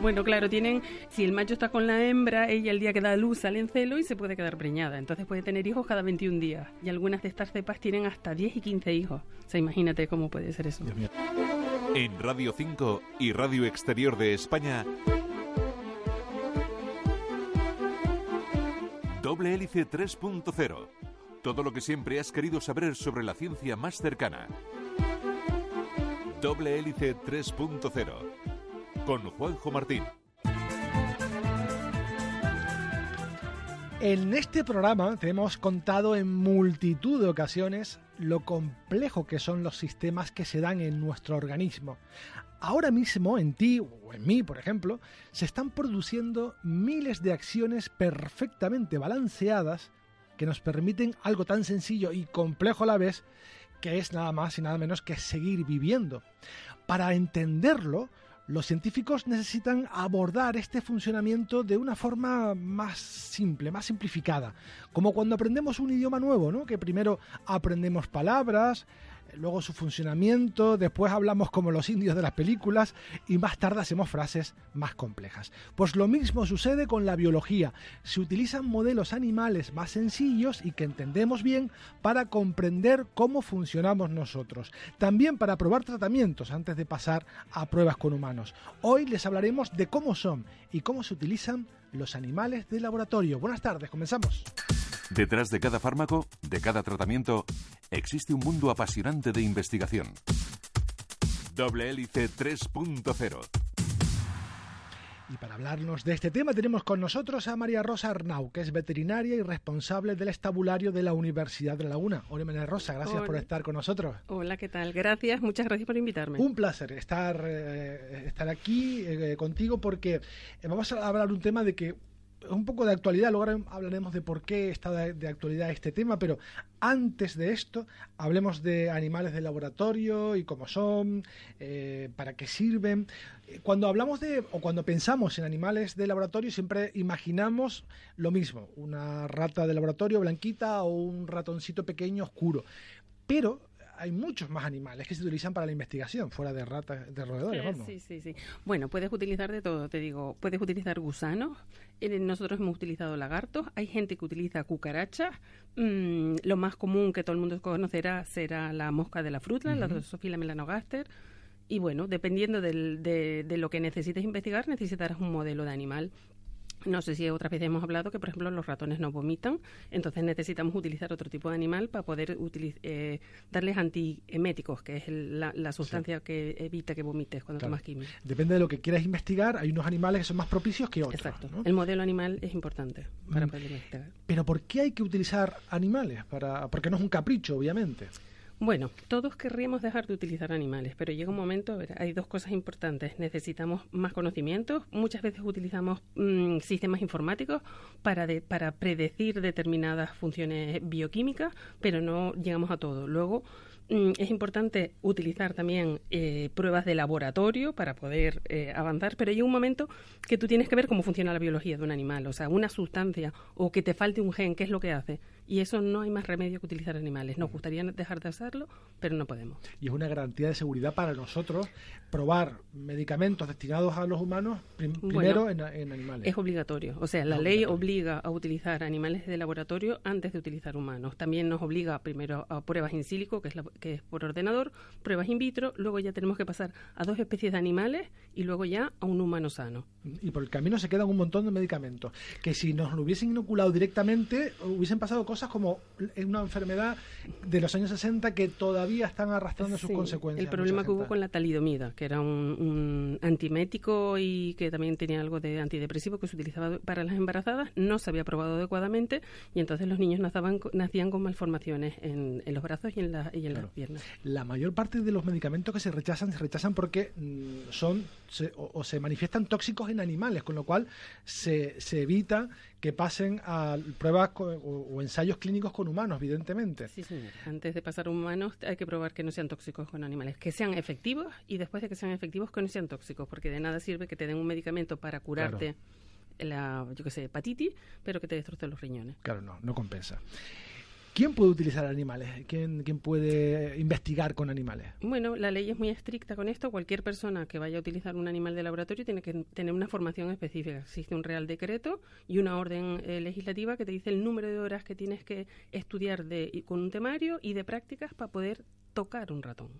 Bueno, claro, tienen, si el macho está con la hembra, ella el día que da luz sale en celo y se puede quedar preñada. Entonces puede tener hijos cada 21 días. Y algunas de estas cepas tienen hasta 10 y 15 hijos. O sea, imagínate cómo puede ser eso. En Radio 5 y Radio Exterior de España, Doble Hélice 3.0. Todo lo que siempre has querido saber sobre la ciencia más cercana. Doble Hélice 3.0. Con Juanjo Martín. En este programa te hemos contado en multitud de ocasiones lo complejo que son los sistemas que se dan en nuestro organismo. Ahora mismo en ti o en mí, por ejemplo, se están produciendo miles de acciones perfectamente balanceadas que nos permiten algo tan sencillo y complejo a la vez que es nada más y nada menos que seguir viviendo. Para entenderlo, los científicos necesitan abordar este funcionamiento de una forma más simple, más simplificada, como cuando aprendemos un idioma nuevo, ¿no? Que primero aprendemos palabras, luego su funcionamiento, después hablamos como los indios de las películas y más tarde hacemos frases más complejas. Pues lo mismo sucede con la biología. Se utilizan modelos animales más sencillos y que entendemos bien para comprender cómo funcionamos nosotros. También para probar tratamientos antes de pasar a pruebas con humanos. Hoy les hablaremos de cómo son y cómo se utilizan los animales de laboratorio. Buenas tardes, comenzamos. Detrás de cada fármaco, de cada tratamiento, existe un mundo apasionante de investigación. Doble Hélice 3.0. Y para hablarnos de este tema tenemos con nosotros a María Rosa Arnau, que es veterinaria y responsable del estabulario de la Universidad de La Laguna. Hola María Rosa, gracias Hola. por estar con nosotros. Hola, ¿qué tal? Gracias, muchas gracias por invitarme. Un placer estar, eh, estar aquí eh, contigo porque eh, vamos a hablar un tema de que un poco de actualidad, luego hablaremos de por qué está de, de actualidad este tema, pero antes de esto hablemos de animales de laboratorio y cómo son, eh, para qué sirven. Eh, Cuando hablamos de, o cuando pensamos en animales de laboratorio, siempre imaginamos lo mismo, una rata de laboratorio blanquita o un ratoncito pequeño oscuro. Pero hay muchos más animales que se utilizan para la investigación, fuera de ratas, de roedores, vamos. Sí, sí, sí. Bueno, puedes utilizar de todo, te digo. Puedes utilizar gusanos. Eh, Nosotros hemos utilizado lagartos. Hay gente que utiliza cucarachas. Mm, lo más común que todo el mundo conocerá será la mosca de la fruta, la Drosophila melanogaster. Y bueno, dependiendo del- de, de lo que necesites investigar, necesitarás un modelo de animal. No sé si otras veces hemos hablado que, por ejemplo, los ratones no vomitan, entonces necesitamos utilizar otro tipo de animal para poder eh, darles antieméticos, que es el- la, la sustancia que evita que vomites cuando Claro. tomas química. Depende de lo que quieras investigar, hay unos animales que son más propicios que otros. Exacto. ¿no? El modelo animal es importante para Mm. poder investigar. Pero ¿por qué hay que utilizar animales? Para... Porque no es un capricho, obviamente. Bueno, todos querríamos dejar de utilizar animales, pero llega un momento, hay dos cosas importantes. Necesitamos más conocimientos. Muchas veces utilizamos mm, sistemas informáticos para, de- para predecir determinadas funciones bioquímicas, pero no llegamos a todo. Luego, mm, es importante utilizar también eh, pruebas de laboratorio para poder eh, avanzar, pero llega un momento que tú tienes que ver cómo funciona la biología de un animal, o sea, una sustancia o que te falte un gen, qué es lo que hace. Y eso no hay más remedio que utilizar animales. Nos gustaría dejar de hacerlo, pero no podemos. Y es una garantía de seguridad para nosotros probar medicamentos destinados a los humanos prim- Bueno, primero en, en animales. Es obligatorio. O sea, la ley obliga a utilizar animales de laboratorio antes de utilizar humanos. También nos obliga primero a pruebas in silico, que es, la- que es por ordenador, pruebas in vitro, luego ya tenemos que pasar a dos especies de animales y luego ya a un humano sano. Y por el camino se quedan un montón de medicamentos que si nos lo hubiesen inoculado directamente hubiesen pasado cosas cosas como una enfermedad de los años 60 que todavía están arrastrando sus consecuencias. El problema que hubo con la talidomida, que era un, antimético y que también tenía algo de antidepresivo que se utilizaba para las embarazadas, no se había probado adecuadamente y entonces los niños nacían, nacían con malformaciones en, los brazos y en, las piernas. La mayor parte de los medicamentos que se rechazan se rechazan porque mm, son o, se manifiestan tóxicos en animales, con lo cual se, se evita que pasen a pruebas o, ensayos clínicos con humanos, evidentemente. Sí, señor. Antes de pasar a humanos hay que probar que no sean tóxicos con animales, que sean efectivos y después de que sean efectivos que no sean tóxicos, porque de nada sirve que te den un medicamento para curarte la, yo qué sé, hepatitis, pero que te destroce los riñones. Claro, no, no compensa. ¿Quién puede utilizar animales? ¿Quién, ¿Quién, puede investigar con animales? Bueno, la ley es muy estricta con esto. Cualquier persona que vaya a utilizar un animal de laboratorio tiene que tener una formación específica. Existe un real decreto y una orden eh, legislativa que te dice el número de horas que tienes que estudiar de, con un temario y de prácticas para poder tocar un ratón.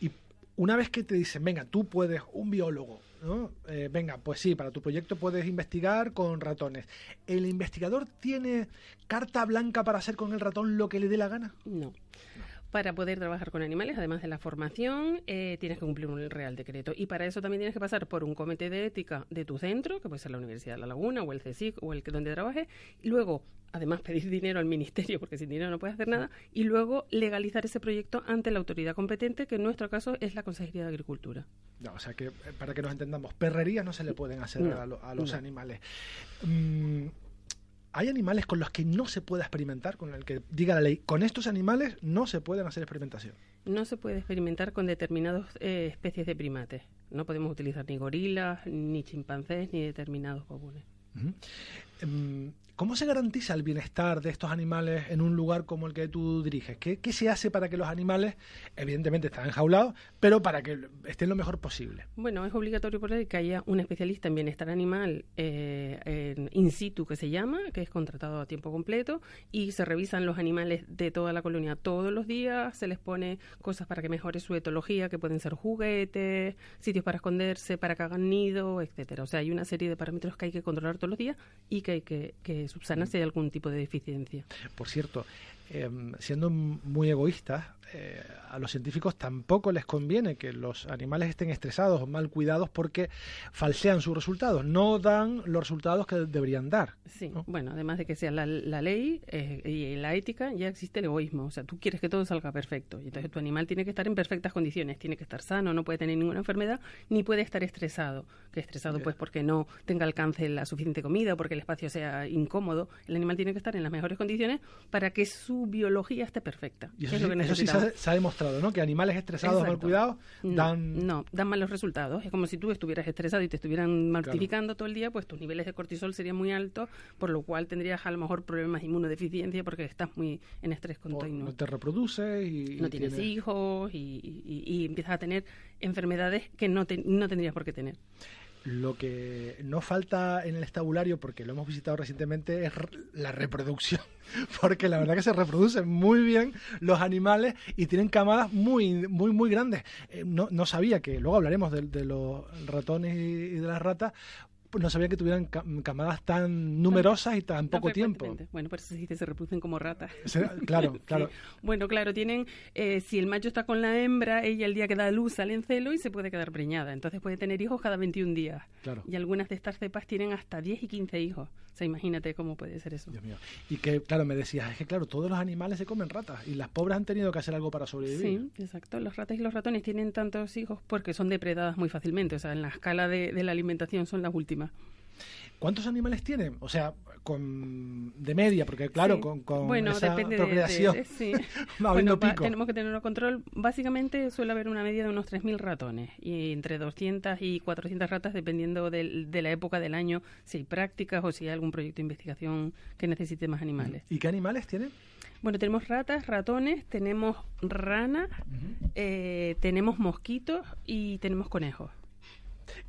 Y una vez que te dicen, venga, tú puedes, un biólogo, eh, venga, pues sí, para tu proyecto puedes investigar con ratones. ¿El investigador tiene carta blanca para hacer con el ratón lo que le dé la gana? No. Para poder trabajar con animales, además de la formación, eh, tienes que cumplir un real decreto. Y para eso también tienes que pasar por un comité de ética de tu centro, que puede ser la Universidad de La Laguna o el CSIC o el que donde trabajes. Y luego, además, pedir dinero al ministerio, porque sin dinero no puedes hacer nada. Y luego legalizar ese proyecto ante la autoridad competente, que en nuestro caso es la Consejería de Agricultura. o sea que, eh, para que nos entendamos, perrerías no se le pueden hacer a, los animales. Mm, hay animales con los que no se puede experimentar, con el que diga la ley, con estos animales no se pueden hacer experimentación. No se puede experimentar con determinadas eh, especies de primates. No podemos utilizar ni gorilas, ni chimpancés, ni determinados babunes. ¿Cómo se garantiza el bienestar de estos animales en un lugar como el que tú diriges? ¿Qué, se hace para que los animales, evidentemente están enjaulados, pero para que estén lo mejor posible? Bueno, es obligatorio por ley que haya un especialista en bienestar animal eh, in situ, que se llama, que es contratado a tiempo completo, y se revisan los animales de toda la colonia todos los días, se les pone cosas para que mejore su etología, que pueden ser juguetes, sitios para esconderse, para que hagan nido, etcétera. O sea, hay una serie de parámetros que hay que controlar todos los días y que hay que subsanar si hay algún tipo de deficiencia. Por cierto, em, siendo muy egoístas, eh, a los científicos tampoco les conviene que los animales estén estresados o mal cuidados porque falsean sus resultados, no dan los resultados que deberían dar. Sí, bueno, además de que sea la, ley eh, y la ética, ya existe el egoísmo. O sea, tú quieres que todo salga perfecto. Y entonces tu animal tiene que estar en perfectas condiciones, tiene que estar sano, no puede tener ninguna enfermedad, ni puede estar estresado. Que estresado, pues, porque no tenga alcance la suficiente comida, porque el espacio sea incómodo. El animal tiene que estar en las mejores condiciones para que su biología esté perfecta. Y eso, se, ha, demostrado, ¿no? Que animales estresados, mal cuidados, dan... No, dan malos resultados. Es como si tú estuvieras estresado y te estuvieran martirificando todo el día, pues tus niveles de cortisol serían muy altos, por lo cual tendrías a lo mejor problemas de inmunodeficiencia porque estás muy en estrés continuo. no te reproduces y... No tienes hijos y, empiezas a tener enfermedades que no, no tendrías por qué tener. Lo que no falta en el estabulario, porque lo hemos visitado recientemente, es la reproducción. Porque la verdad que se reproducen muy bien los animales y tienen camadas muy, muy, muy grandes. Eh, no, no, sabía que, luego hablaremos de, los ratones y de las ratas, no sabía que tuvieran camadas tan numerosas y tan poco tiempo. Bueno, por eso se reproducen como ratas. claro, claro. Bueno, claro, tienen, eh, si el macho está con la hembra, ella el día que da luz sale en celo y se puede quedar preñada. Entonces puede tener hijos cada 21 días. Claro. Y algunas de estas cepas tienen hasta 10 y 15 hijos. O sea, imagínate cómo puede ser eso. Dios mío. Y que, claro, me decías, es que, claro, todos los animales se comen ratas y las pobres han tenido que hacer algo para sobrevivir. Sí, exacto. Los ratas y los ratones tienen tantos hijos porque son depredadas muy fácilmente. O sea, en la escala de, de la alimentación son las últimas. ¿Cuántos animales tienen? O sea, con de media, porque claro, con, con bueno, esa procreación sí. bueno, tenemos que tener un control. Básicamente suele haber una media de unos 3.000 ratones y entre 200 y 400 ratas dependiendo de, de, la época del año, si hay prácticas o si hay algún proyecto de investigación que necesite más animales. ¿Y qué animales tienen? Bueno, tenemos ratas, ratones, tenemos ranas, eh, tenemos mosquitos y tenemos conejos.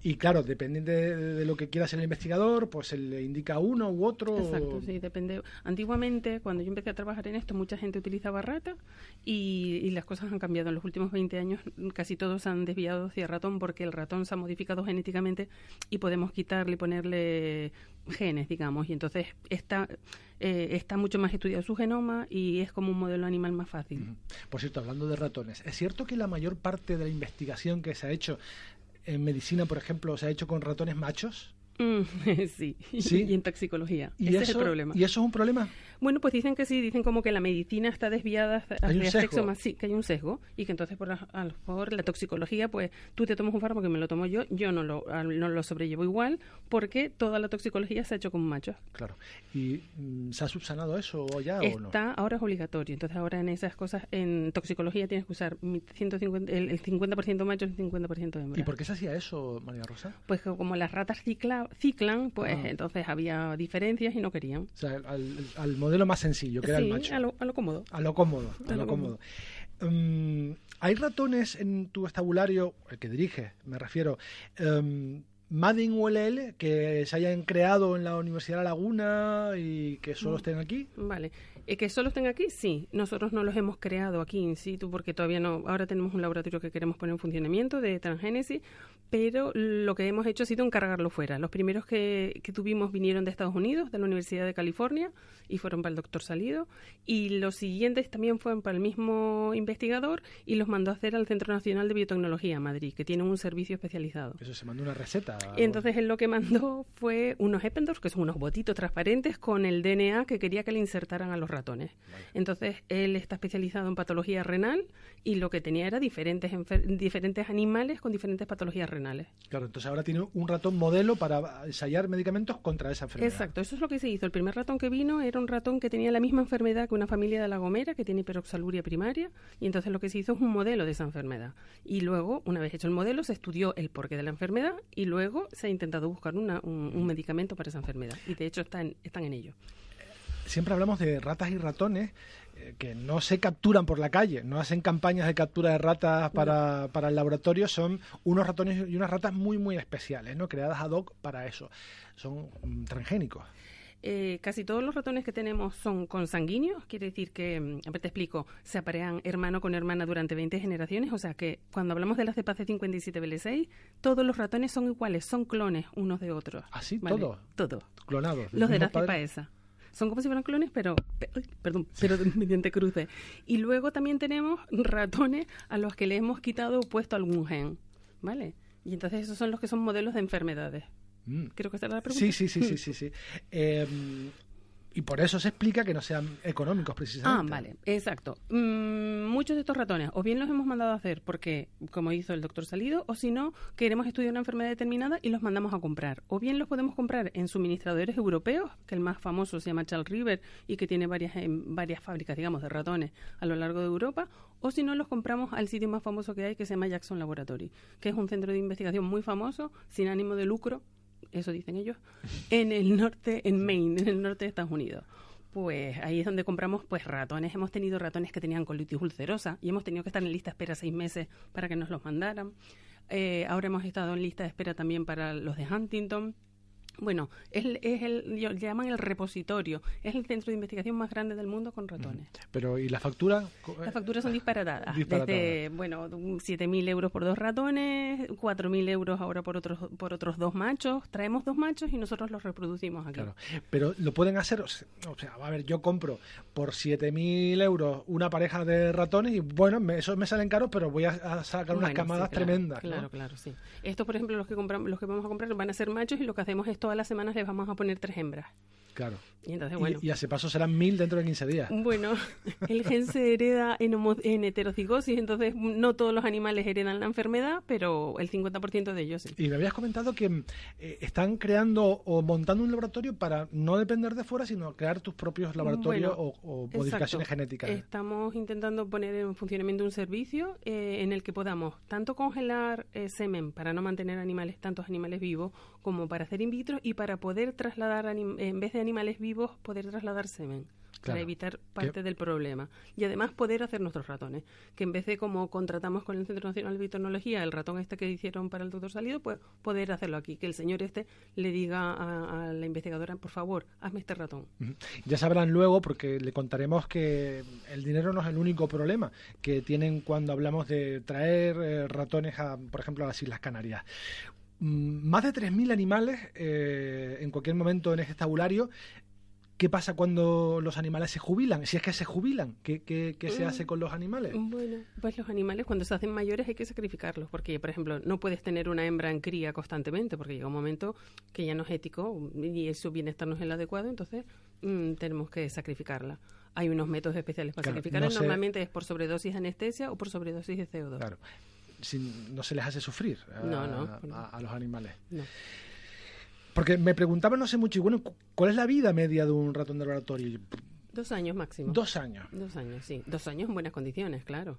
Y claro, dependiendo de, lo que quiera ser el investigador, pues se le indica uno u otro. Exacto, sí, depende. Antiguamente, cuando yo empecé a trabajar en esto, mucha gente utilizaba rata y, las cosas han cambiado. En los últimos 20 años casi todos han desviado hacia ratón porque el ratón se ha modificado genéticamente y podemos quitarle y ponerle genes, digamos. Y entonces está, eh, está mucho más estudiado su genoma y es como un modelo animal más fácil. Por cierto, hablando de ratones, ¿es cierto que la mayor parte de la investigación que se ha hecho en medicina, por ejemplo, se ha hecho con ratones machos? Mm, sí. y en toxicología. ¿Y Ese es el problema. ¿Y eso es un problema? Bueno, pues dicen que sí, dicen como que la medicina está desviada hacia sexo más, sí, que hay un sesgo y que entonces por a, lo mejor la toxicología, pues tú te tomas un fármaco que me lo tomo yo, yo no lo, no lo sobrellevo igual porque toda la toxicología se ha hecho con machos. Claro. ¿Y mm, se ha subsanado eso ya está, o no? Está, ahora es obligatorio. Entonces ahora en esas cosas, en toxicología tienes que usar 150, el, el 50% machos y el 50% hembras. ¿Y por qué se hacía eso, María Rosa? Pues como las ratas cicla, ciclan, pues ah. entonces había diferencias y no querían. O sea, al, al modelo más sencillo, que era el macho. A lo, a lo cómodo. A lo cómodo, a, lo, cómodo. Mm, ¿Hay ratones en tu estabulario, el que dirige, me refiero, um, Madin ULL que se hayan creado en la Universidad de La Laguna y que solo mm. estén aquí? Vale. ¿Y que solo estén aquí? Sí. Nosotros no los hemos creado aquí in situ porque todavía no. Ahora tenemos un laboratorio que queremos poner en funcionamiento de transgénesis, pero lo que hemos hecho ha sido encargarlo fuera. Los primeros que, que tuvimos vinieron de Estados Unidos, de la Universidad de California, y fueron para el doctor Salido. Y los siguientes también fueron para el mismo investigador y los mandó a hacer al Centro Nacional de Biotecnología, Madrid, que tiene un servicio especializado. Eso se mandó una receta. Y entonces él lo que mandó fue unos Eppendorf, que son unos botitos transparentes, con el DNA que quería que le insertaran a los ratones. Entonces él está especializado en patología renal y lo que tenía era diferentes, diferentes animales con diferentes patologías renales. Claro, entonces ahora tiene un ratón modelo para ensayar medicamentos contra esa enfermedad. Exacto, eso es lo que se hizo. El primer ratón que vino era un ratón que tenía la misma enfermedad que una familia de la Gomera, que tiene hiperoxaluria primaria, y entonces lo que se hizo es un modelo de esa enfermedad. Y luego, una vez hecho el modelo, se estudió el porqué de la enfermedad y luego se ha intentado buscar un, medicamento para esa enfermedad. Y de hecho están, están en ello. Siempre hablamos de ratas y ratones eh, que no se capturan por la calle, no hacen campañas de captura de ratas para, para, el laboratorio, son unos ratones y unas ratas muy, muy especiales, ¿no? creadas ad hoc para eso. Son mm, transgénicos. Eh, casi todos los ratones que tenemos son consanguíneos, quiere decir que, mm, a ver, te explico, se aparean hermano con hermana durante 20 generaciones, o sea que cuando hablamos de la cepa C57BL6, todos los ratones son iguales, son clones unos de otros. ¿Así? ¿Ah, ¿Todo? Todo. Clonados. Los de la cepa esa son como si fueran clones, pero, perdón, pero mediante cruce. Y luego también tenemos ratones a los que le hemos quitado o puesto algún gen, ¿vale? Y entonces esos son los que son modelos de enfermedades. Mm. Creo que esta era la pregunta. Sí, sí, sí, sí, sí. sí. Em, y por eso se explica que no sean económicos precisamente. Ah, vale, exacto. Mm, muchos de estos ratones o bien los hemos mandado a hacer porque, como hizo el doctor Salido, o si no, queremos estudiar una enfermedad determinada y los mandamos a comprar. O bien los podemos comprar en suministradores europeos, que el más famoso se llama Charles River y que tiene varias, varias fábricas, digamos, de ratones a lo largo de Europa, o si no, los compramos al sitio más famoso que hay, que se llama Jackson Laboratory, que es un centro de investigación muy famoso, sin ánimo de lucro, eso dicen ellos, en el norte, en Maine, en el norte de Estados Unidos. Pues ahí es donde compramos pues ratones. Hemos tenido ratones que tenían colitis ulcerosa y hemos tenido que estar en lista de espera seis meses para que nos los mandaran. Eh, ahora hemos estado en lista de espera también para los de Huntington. Bueno, es, es el, llaman el repositorio, es el centro de investigación más grande del mundo con ratones. Pero, ¿y la factura? Las facturas son disparatadas. Desde, bueno, 7.000 euros por dos ratones, 4.000 euros ahora por otros, por otros dos machos. Traemos dos machos y nosotros los reproducimos aquí. Claro, pero lo pueden hacer, o sea, a ver, yo compro por 7.000 euros una pareja de ratones y bueno, me, esos me salen caros, pero voy a, sacar unas camadas tremendas. Claro, claro, sí. Estos, por ejemplo, los que compramos, los que vamos a comprar van a ser machos y lo que hacemos es todas las semanas les vamos a poner tres hembras. Claro. Y, entonces, bueno, y, a ese paso serán mil dentro de 15 días. Bueno, el gen se hereda en, en heterocigosis, entonces no todos los animales heredan la enfermedad, pero el 50% de ellos sí. Y me habías comentado que eh, están creando o montando un laboratorio para no depender de fuera, sino crear tus propios laboratorios o, modificaciones genéticas. Estamos intentando poner en funcionamiento un servicio eh, en el que podamos tanto congelar eh, semen para no mantener animales, tantos animales vivos, como para hacer in vitro y para poder trasladar, en vez de animales vivos, poder trasladar semen. para evitar parte del problema. Y además poder hacer nuestros ratones, que en vez de como contratamos con el Centro Nacional de Biotecnología el ratón este que hicieron para el doctor Salido, pues poder hacerlo aquí, que el señor este le diga a, la investigadora, por favor, hazme este ratón. Ya sabrán luego, porque le contaremos que el dinero no es el único problema que tienen cuando hablamos de traer eh, ratones, a, por ejemplo, a las Islas Canarias. Mm, más de 3.000 animales eh, en cualquier momento en este tabulario ¿Qué pasa cuando los animales se jubilan? Si es que se jubilan, ¿qué, qué, qué se hace mm, con los animales? Bueno, pues los animales cuando se hacen mayores hay que sacrificarlos, porque, por ejemplo, no puedes tener una hembra en cría constantemente, porque llega un momento que ya no es ético y su bienestar no es el adecuado, entonces mm, tenemos que sacrificarla. Hay unos métodos especiales para sacrificarla, normalmente es por sobredosis de anestesia o por sobredosis de CO2. Claro. No se les hace sufrir a, a los animales. Porque me preguntaba no sé mucho, y bueno, ¿cuál es la vida media de un ratón de laboratorio? Dos años máximo. Dos años. Dos años, sí. Dos años en buenas condiciones, claro.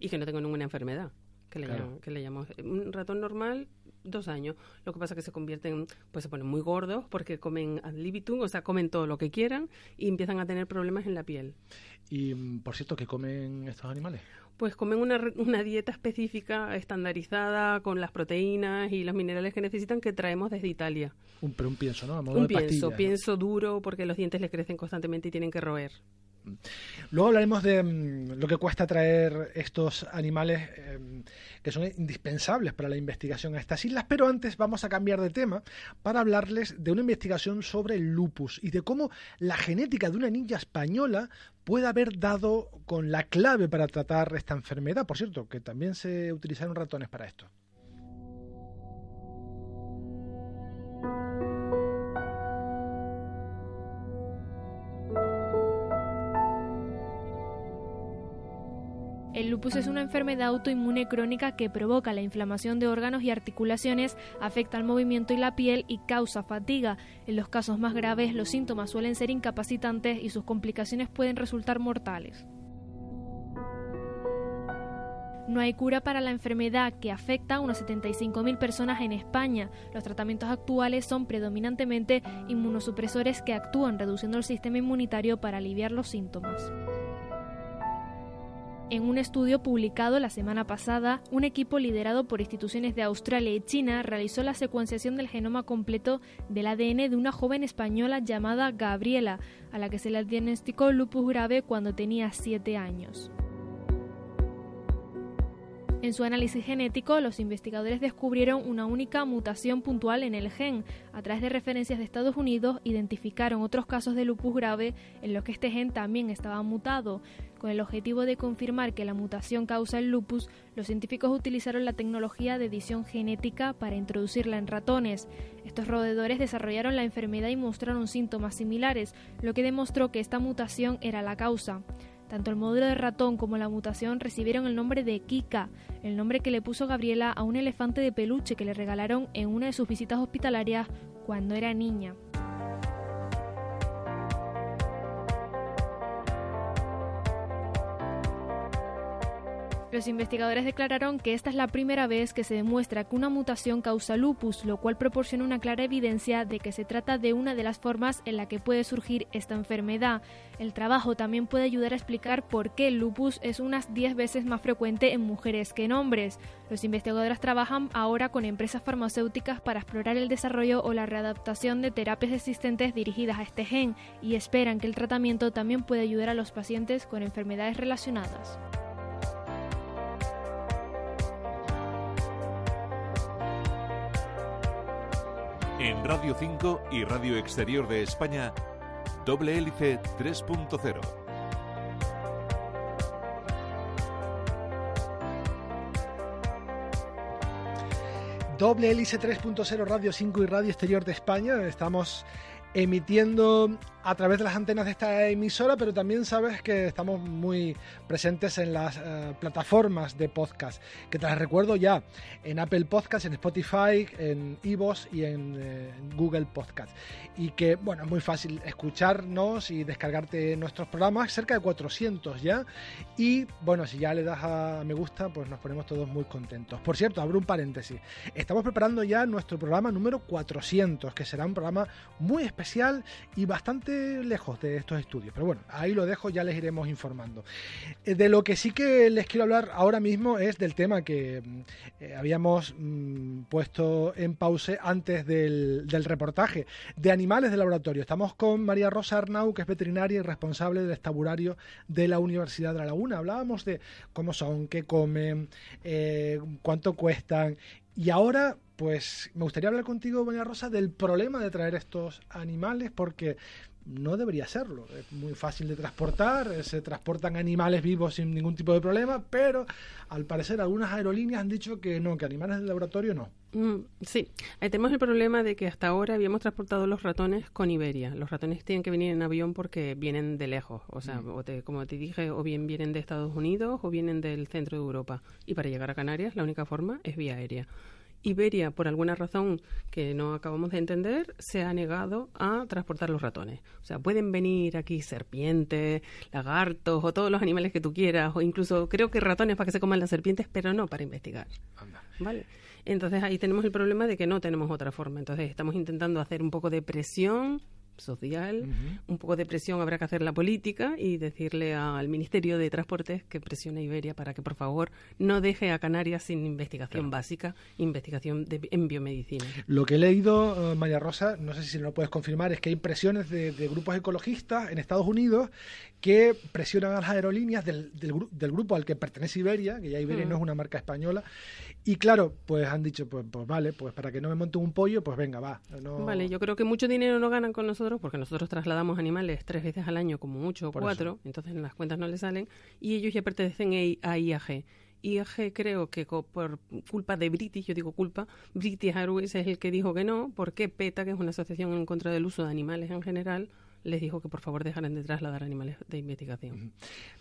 Y que no tengo ninguna enfermedad. Que le, que le llamamos. Un ratón normal, dos años. Lo que pasa es que se convierten, pues se ponen muy gordos porque comen ad libitum, o sea, comen todo lo que quieran y empiezan a tener problemas en la piel. Y, mm, por cierto, ¿qué comen estos animales? Pues comen una, una, dieta específica, estandarizada, con las proteínas y los minerales que necesitan que traemos desde Italia. Un, pero un pienso, ¿no? un pienso, pienso duro porque los dientes les crecen constantemente y tienen que roer. Luego hablaremos de mm, lo que cuesta traer estos animales em, que son indispensables para la investigación a estas islas, pero antes vamos a cambiar de tema para hablarles de una investigación sobre el lupus y de cómo la genética de una niña española puede haber dado con la clave para tratar esta enfermedad. Por cierto, que también se utilizaron ratones para esto. El lupus es una enfermedad autoinmune crónica que provoca la inflamación de órganos y articulaciones, afecta al movimiento y la piel y causa fatiga. En los casos más graves, los síntomas suelen ser incapacitantes y sus complicaciones pueden resultar mortales. No hay cura para la enfermedad que afecta a unas 75.000 personas en España. Los tratamientos actuales son predominantemente inmunosupresores que actúan reduciendo el sistema inmunitario para aliviar los síntomas. En un estudio publicado la semana pasada, un equipo liderado por instituciones de Australia y China realizó la secuenciación del genoma completo del ADN de una joven española llamada Gabriela, a la que se le diagnosticó lupus grave cuando tenía 7 años. En su análisis genético, los investigadores descubrieron una única mutación puntual en el gen. A través de referencias de Estados Unidos, identificaron otros casos de lupus grave en los que este gen también estaba mutado. Con el objetivo de confirmar que la mutación causa el lupus, los científicos utilizaron la tecnología de edición genética para introducirla en ratones. Estos roedores desarrollaron la enfermedad y mostraron síntomas similares, lo que demostró que esta mutación era la causa. Tanto el modelo de ratón como la mutación recibieron el nombre de Kika, el nombre que le puso Gabriela a un elefante de peluche que le regalaron en una de sus visitas hospitalarias cuando era niña. Los investigadores declararon que esta es la primera vez que se demuestra que una mutación causa lupus, lo cual proporciona una clara evidencia de que se trata de una de las formas en la que puede surgir esta enfermedad. El trabajo también puede ayudar a explicar por qué el lupus es unas 10 veces más frecuente en mujeres que en hombres. Los investigadores trabajan ahora con empresas farmacéuticas para explorar el desarrollo o la readaptación de terapias existentes dirigidas a este gen y esperan que el tratamiento también pueda ayudar a los pacientes con enfermedades relacionadas. En Radio 5 y Radio Exterior de España, Doble Hélice 3.0. Doble Hélice 3.0 Radio 5 y Radio Exterior de España. Estamos emitiendo a través de las antenas de esta emisora, pero también sabes que estamos muy presentes en las eh, plataformas de podcast, que te las recuerdo ya, en Apple Podcast, en Spotify, en Ivos y en, eh, Google Podcast. Y que, bueno, es muy fácil escucharnos y descargarte nuestros programas, cerca de 400 ya. Y, bueno, si ya le das a me gusta, pues nos ponemos todos muy contentos. Por cierto, abro un paréntesis. Estamos preparando ya nuestro programa número 400, que será un programa muy especial y bastante lejos de estos estudios. Pero bueno, ahí lo dejo, ya les iremos informando. Eh, de lo que sí que les quiero hablar ahora mismo es del tema que mm, eh, habíamos mm, puesto en pause antes del, reportaje de animales de laboratorio. Estamos con María Rosa Arnau, que es veterinaria y responsable del estabulario de la Universidad de La Laguna. Hablábamos de cómo son, qué comen, eh, cuánto cuestan. Y ahora, pues me gustaría hablar contigo, María Rosa, del problema de traer estos animales, porque no debería serlo. Es muy fácil de transportar, eh, se transportan animales vivos sin ningún tipo de problema, pero al parecer algunas aerolíneas han dicho que no, que animales del laboratorio no. Mm, sí, ahí tenemos el problema de que hasta ahora habíamos transportado los ratones con Iberia. Los ratones tienen que venir en avión porque vienen de lejos, o sea, o te- como te dije, o bien vienen de Estados Unidos o vienen del centro de Europa. Y para llegar a Canarias la única forma es vía aérea. Iberia, por alguna razón que no acabamos de entender, se ha negado a transportar los ratones. O sea, pueden venir aquí serpientes, lagartos o todos los animales que tú quieras, o incluso creo que ratones para que se coman las serpientes, pero no para investigar. ¿Vale? Entonces ahí tenemos el problema de que no tenemos otra forma. Entonces estamos intentando hacer un poco de presión social, un poco de presión habrá que hacer la política y decirle al Ministerio de Transportes que presione a Iberia para que por favor no deje a Canarias sin investigación básica, investigación de, en biomedicina. Lo que he leído, eh, María Rosa, no sé si lo puedes confirmar, es que hay presiones de, de grupos ecologistas en Estados Unidos que presionan a las aerolíneas del, del, gru- del grupo al que pertenece Iberia, que ya Iberia no es una marca española, y claro, pues han dicho, pues, pues vale, pues para que no me monte un pollo, pues venga, va. No... Vale, yo creo que mucho dinero no ganan con nosotros porque nosotros trasladamos animales tres veces al año, como mucho, o Por cuatro, entonces en las cuentas no le salen, y ellos ya pertenecen a a IAG. IAG creo que co- por culpa de British, yo digo culpa, British Airways es el que dijo que no, porque PETA, que es una asociación en contra del uso de animales en general, les dijo que por favor dejaran de trasladar animales de investigación.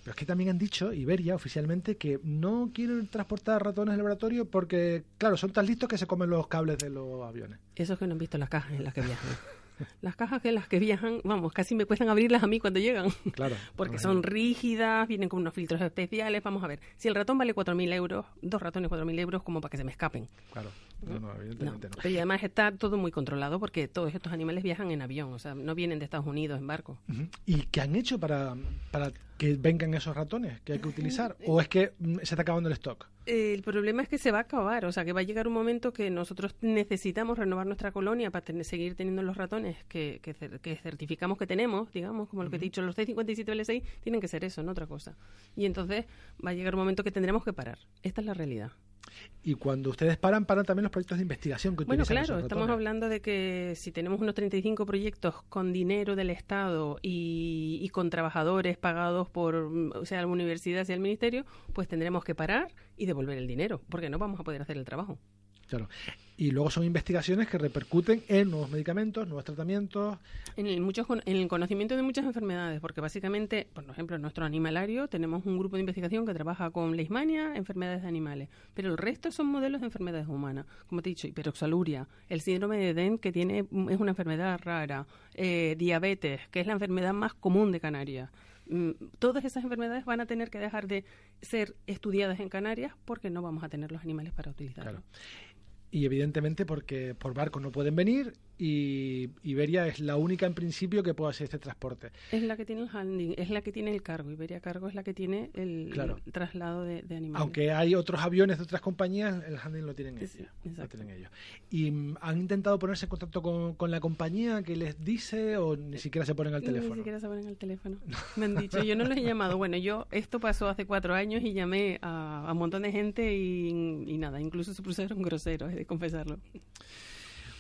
Pero es que también han dicho, Iberia, oficialmente, que no quieren transportar ratones al laboratorio porque, claro, son tan listos que se comen los cables de los aviones. Eso es que no han visto las cajas en las que viajan. Las cajas en las que viajan, vamos, casi me cuestan abrirlas a mí cuando llegan. Claro. Porque son rígidas, vienen con unos filtros especiales. Vamos a ver, si el ratón vale 4.000 euros, dos ratones 4.000 euros como para que se me escapen. Claro. No, no, evidentemente no. pero y además está todo muy controlado porque todos estos animales viajan en avión, o sea, no vienen de Estados Unidos en barco. ¿Y qué han hecho para, para que vengan esos ratones que hay que utilizar? ¿O es que mm, se está acabando el stock? Eh, El problema es que se va a acabar, o sea, que va a llegar un momento que nosotros necesitamos renovar nuestra colonia para tener- seguir teniendo los ratones que, que, cer- que certificamos que tenemos, digamos, como lo que te he dicho, los C57L6 tienen que ser eso, no otra cosa. Y entonces va a llegar un momento que tendremos que parar. Esta es la realidad. Y cuando ustedes paran, paran también los proyectos de investigación que Bueno, claro, estamos hablando de que si tenemos unos 35 proyectos con dinero del Estado y, y con trabajadores pagados por, o sea, la universidad y el ministerio, pues tendremos que parar y devolver el dinero, porque no vamos a poder hacer el trabajo. Claro. Y luego son investigaciones que repercuten en nuevos medicamentos, nuevos tratamientos. En el, muchos, en el conocimiento de muchas enfermedades, porque básicamente, por ejemplo, en nuestro animalario tenemos un grupo de investigación que trabaja con leishmania, enfermedades de animales, pero el resto son modelos de enfermedades humanas. Como te he dicho, hiperoxaluria, el síndrome de Den, que tiene es una enfermedad rara, eh, diabetes, que es la enfermedad más común de Canarias. Mm, Todas esas enfermedades van a tener que dejar de ser estudiadas en Canarias porque no vamos a tener los animales para utilizarlos. Claro. Y evidentemente porque por barco no pueden venir y Iberia es la única en principio que puede hacer este transporte. Es la que tiene el handling, es la que tiene el cargo. Iberia Cargo es la que tiene el, Claro. el traslado de, de animales. Aunque hay otros aviones de otras compañías, el handling lo tienen Sí, ellos. Lo tienen ellos. ¿Y mm, han intentado ponerse en contacto con, con la compañía que les dice o ni siquiera se ponen al Ni teléfono? siquiera se ponen al teléfono. Me han dicho, yo no los he llamado. Bueno, yo, esto pasó hace cuatro años y llamé a, a un montón de gente y, y nada, incluso se pusieron groseros, he de confesarlo.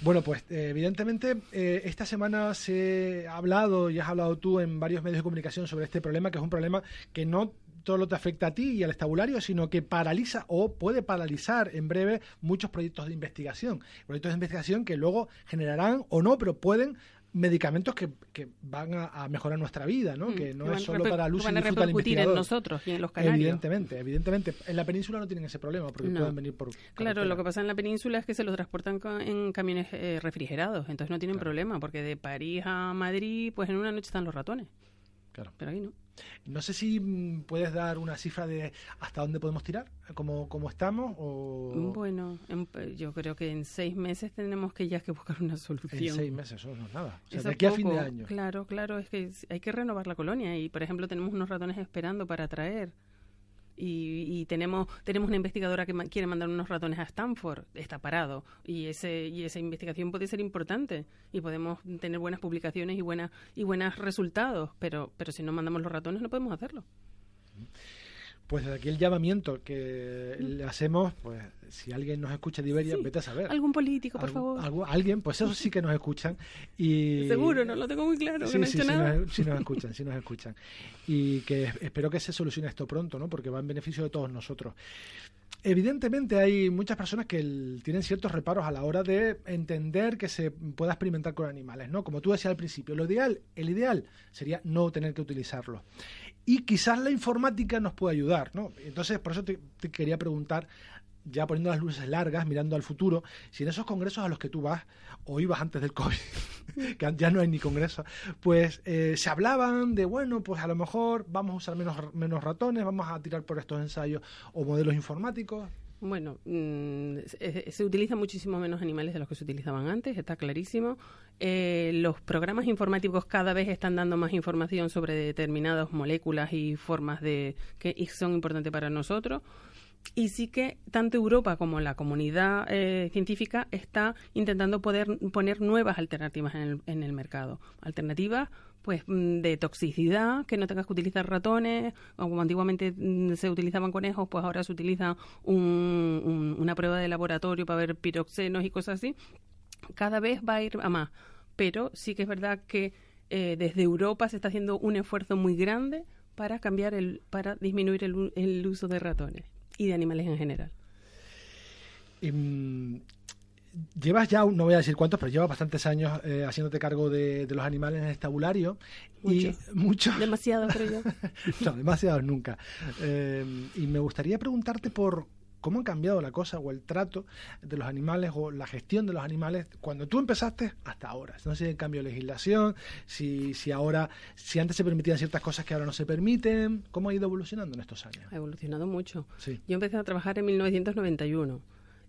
Bueno, pues eh, evidentemente eh, esta semana se ha hablado y has hablado tú en varios medios de comunicación sobre este problema, que es un problema que no solo te afecta a ti y al estabulario, sino que paraliza o puede paralizar en breve muchos proyectos de investigación. Proyectos de investigación que luego generarán o no, pero pueden medicamentos que, que van a, a mejorar nuestra vida, ¿no? Mm, que no es solo para uso van a repercutir en nosotros y en los canarios. Evidentemente, evidentemente. En la península no tienen ese problema porque No. pueden venir por Claro, lo que pasa en la península es que se los transportan en camiones eh, refrigerados, entonces no tienen Claro. problema, porque de París a Madrid, pues en una noche están los ratones, Claro. pero ahí no. No sé si mm, puedes dar una cifra de hasta dónde podemos tirar, cómo, cómo estamos o... Bueno, yo creo que en seis meses tenemos que ya que buscar una solución. En seis meses, eso no es nada. O sea, de aquí a fin de año. Claro, claro, es que hay que renovar la colonia y, por ejemplo, tenemos unos ratones esperando para traer y, tenemos tenemos una investigadora que quiere mandar unos ratones a Stanford está parado y ese y esa investigación puede ser importante y podemos tener buenas publicaciones y buenas y buenos resultados pero pero si no mandamos los ratones no podemos hacerlo pues desde aquí el llamamiento que le hacemos, pues si alguien nos escucha de Iberia, vete a saber. Algún político, por favor. alguien, pues eso sí que nos escuchan. Y, Seguro, no lo tengo muy claro. Sí, sí, Nos, sí nos escuchan, sí nos escuchan. Y que espero que se solucione esto pronto, ¿no? Porque va en beneficio de todos nosotros. Evidentemente hay muchas personas que tienen ciertos reparos a la hora de entender que se pueda experimentar con animales, ¿no? Como tú decías al principio, lo ideal, el ideal sería no tener que utilizarlo y quizás la informática nos puede ayudar, ¿no? Entonces, por eso te, quería preguntar, ya poniendo las luces largas, mirando al futuro, si en esos congresos a los que tú vas, o ibas antes del COVID, que ya no hay ni congreso, pues eh, se hablaban de, bueno, pues a lo mejor vamos a usar menos, menos ratones, vamos a tirar por estos ensayos o modelos informáticos. Bueno, mm, se, utilizan muchísimo menos animales de los que se utilizaban antes, está clarísimo. Eh, los programas informáticos cada vez están dando más información sobre determinadas moléculas y formas de que son importantes para nosotros. Y sí que tanto Europa como la comunidad eh, científica está intentando poder poner nuevas alternativas en el, en el mercado. Alternativas pues mm, de toxicidad, que no tengas que utilizar ratones, como antiguamente mm, se utilizaban conejos, pues ahora se utiliza una prueba de laboratorio para ver piroxenos y cosas así. Cada vez va a ir a más, pero sí que es verdad que eh, desde Europa se está haciendo un esfuerzo muy grande para cambiar el, para disminuir el, el uso de ratones y de animales en general. Mm, llevas ya, no voy a decir cuántos, pero llevas bastantes años eh, haciéndote cargo de, los animales en el estabulario. Mucho. Y mucho. Demasiado, creo yo. no, demasiado nunca. Eh, y me gustaría preguntarte por cómo ha cambiado la cosa o el trato de los animales o la gestión de los animales cuando tú empezaste hasta ahora. No sé si hay cambio de legislación, si, si ahora, si antes se permitían ciertas cosas que ahora no se permiten, ¿cómo ha ido evolucionando en estos años? Ha evolucionado mucho. Sí. Yo empecé a trabajar en 1991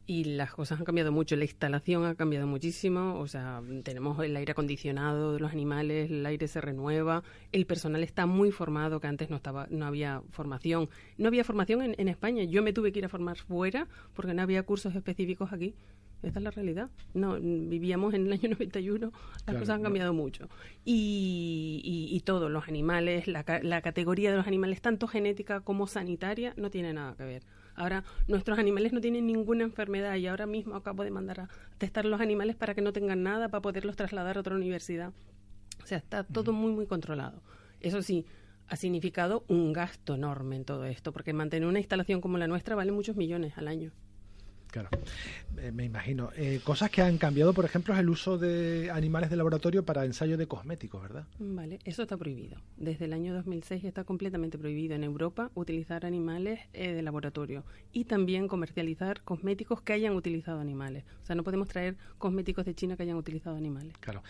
y las cosas han cambiado mucho, la instalación ha cambiado muchísimo, o sea, tenemos el aire acondicionado de los animales, el aire se renueva, el personal está muy formado, que antes no estaba, no había formación, no había formación en, en España, yo me tuve que ir a formar fuera porque no había cursos específicos aquí. Esta es la realidad. No, vivíamos en el año 91, las cosas han cambiado mucho. Y, y, y, todo, los animales, la, la categoría de los animales, tanto genética como sanitaria, no tiene nada que ver. Ahora nuestros animales no tienen ninguna enfermedad y ahora mismo acabo de mandar a testar los animales para que no tengan nada, para poderlos trasladar a otra universidad. O sea, está todo muy, muy controlado. Eso sí, ha significado un gasto enorme en todo esto, porque mantener una instalación como la nuestra vale muchos millones al año. Claro, eh, me imagino. Eh, cosas que han cambiado, por ejemplo, es el uso de animales de laboratorio para ensayo de cosméticos, ¿verdad? Vale, eso está prohibido. Desde el año 2006 está completamente prohibido en Europa utilizar animales eh, de laboratorio y también comercializar cosméticos que hayan utilizado animales. O sea, no podemos traer cosméticos de China que hayan utilizado animales. Claro.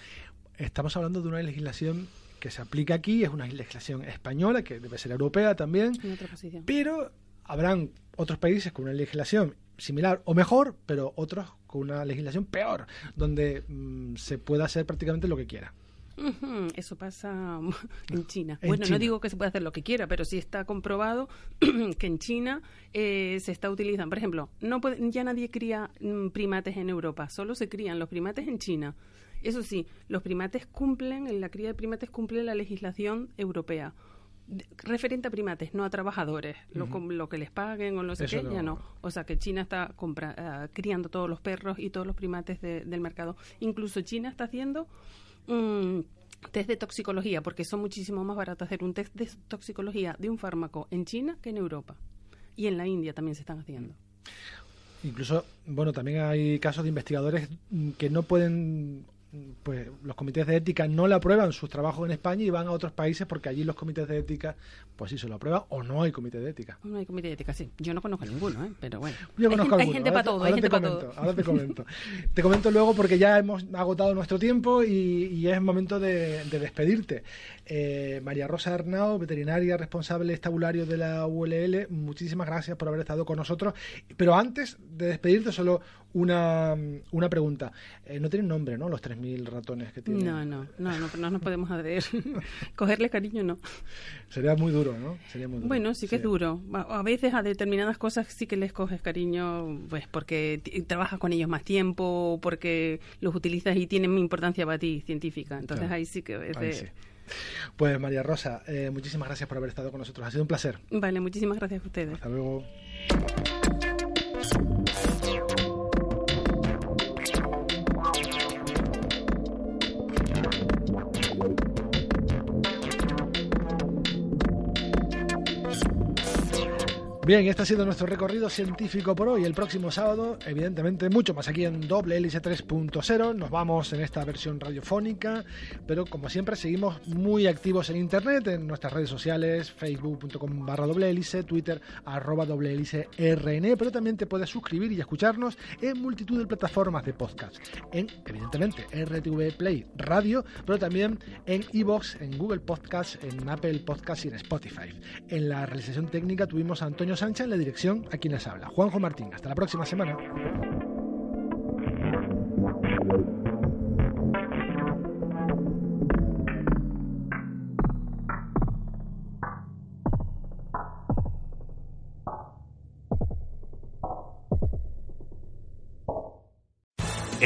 Estamos hablando de una legislación que se aplica aquí, es una legislación española, que debe ser europea también. En otra posición. Pero habrán otros países con una legislación similar o mejor, pero otros con una legislación peor, donde mm, se pueda hacer prácticamente lo que quiera. Eso pasa en China. bueno, no digo que se pueda hacer lo que quiera, pero sí está comprobado que en China eh, se está utilizando. Por ejemplo, no ya nadie cría mm, primates en Europa, solo se crían los primates en China. Eso sí, los primates cumplen, la cría de primates cumple la legislación europea referente a primates, no a trabajadores, lo, lo, que les paguen o lo sé qué, ya no. O sea que China está uh, criando todos los perros y todos los primates del mercado. Incluso China está haciendo un test de toxicología, porque son muchísimo más baratos hacer un test de toxicología de un fármaco en China que en Europa. Y en la India también se están haciendo. Incluso, bueno, también hay casos de investigadores que no pueden pues los comités de ética no le aprueban sus trabajos en España y van a otros países porque allí los comités de ética, pues sí se lo aprueban o no hay comité de ética. No hay comité de ética, sí. Yo no conozco ninguno, ¿eh? pero bueno. Yo conozco hay, alguno. hay gente para todo, hay ahora gente te para comento, todo. Ahora te comento. te comento luego porque ya hemos agotado nuestro tiempo y, y es momento de, de despedirte. Eh, María Rosa Arnao, veterinaria responsable estabulario de la ULL, muchísimas gracias por haber estado con nosotros. Pero antes de despedirte, solo una, una pregunta. Eh, no tienen nombre, ¿no? Los 3.000 ratones que tienen. No, no, no, no, no nos podemos hacer. Cogerle cariño, no. Sería muy duro, ¿no? Sería muy duro. Bueno, sí que es duro. A veces a determinadas cosas sí que les coges cariño, pues porque trabajas con ellos más tiempo, porque los utilizas y tienen importancia para ti científica. Entonces Claro. ahí sí que. Pues María Rosa, eh, muchísimas gracias por haber estado con nosotros. Ha sido un placer. Vale, muchísimas gracias a ustedes. Hasta luego. Bien, este ha sido nuestro recorrido científico por hoy. El próximo sábado, evidentemente, mucho más aquí en doble hélice 3.0. Nos vamos en esta versión radiofónica, pero como siempre seguimos muy activos en internet, en nuestras redes sociales, facebook.com barra doble hélice, twitter arroba doble hélice rn, pero también te puedes suscribir y escucharnos en multitud de plataformas de podcast. En, evidentemente, RTV Play Radio, pero también en iVoox, en Google Podcast, en Apple Podcast y en Spotify. En la realización técnica tuvimos a Antonio Sánchez en la dirección a quien les habla. Juanjo Martín. Hasta la próxima semana.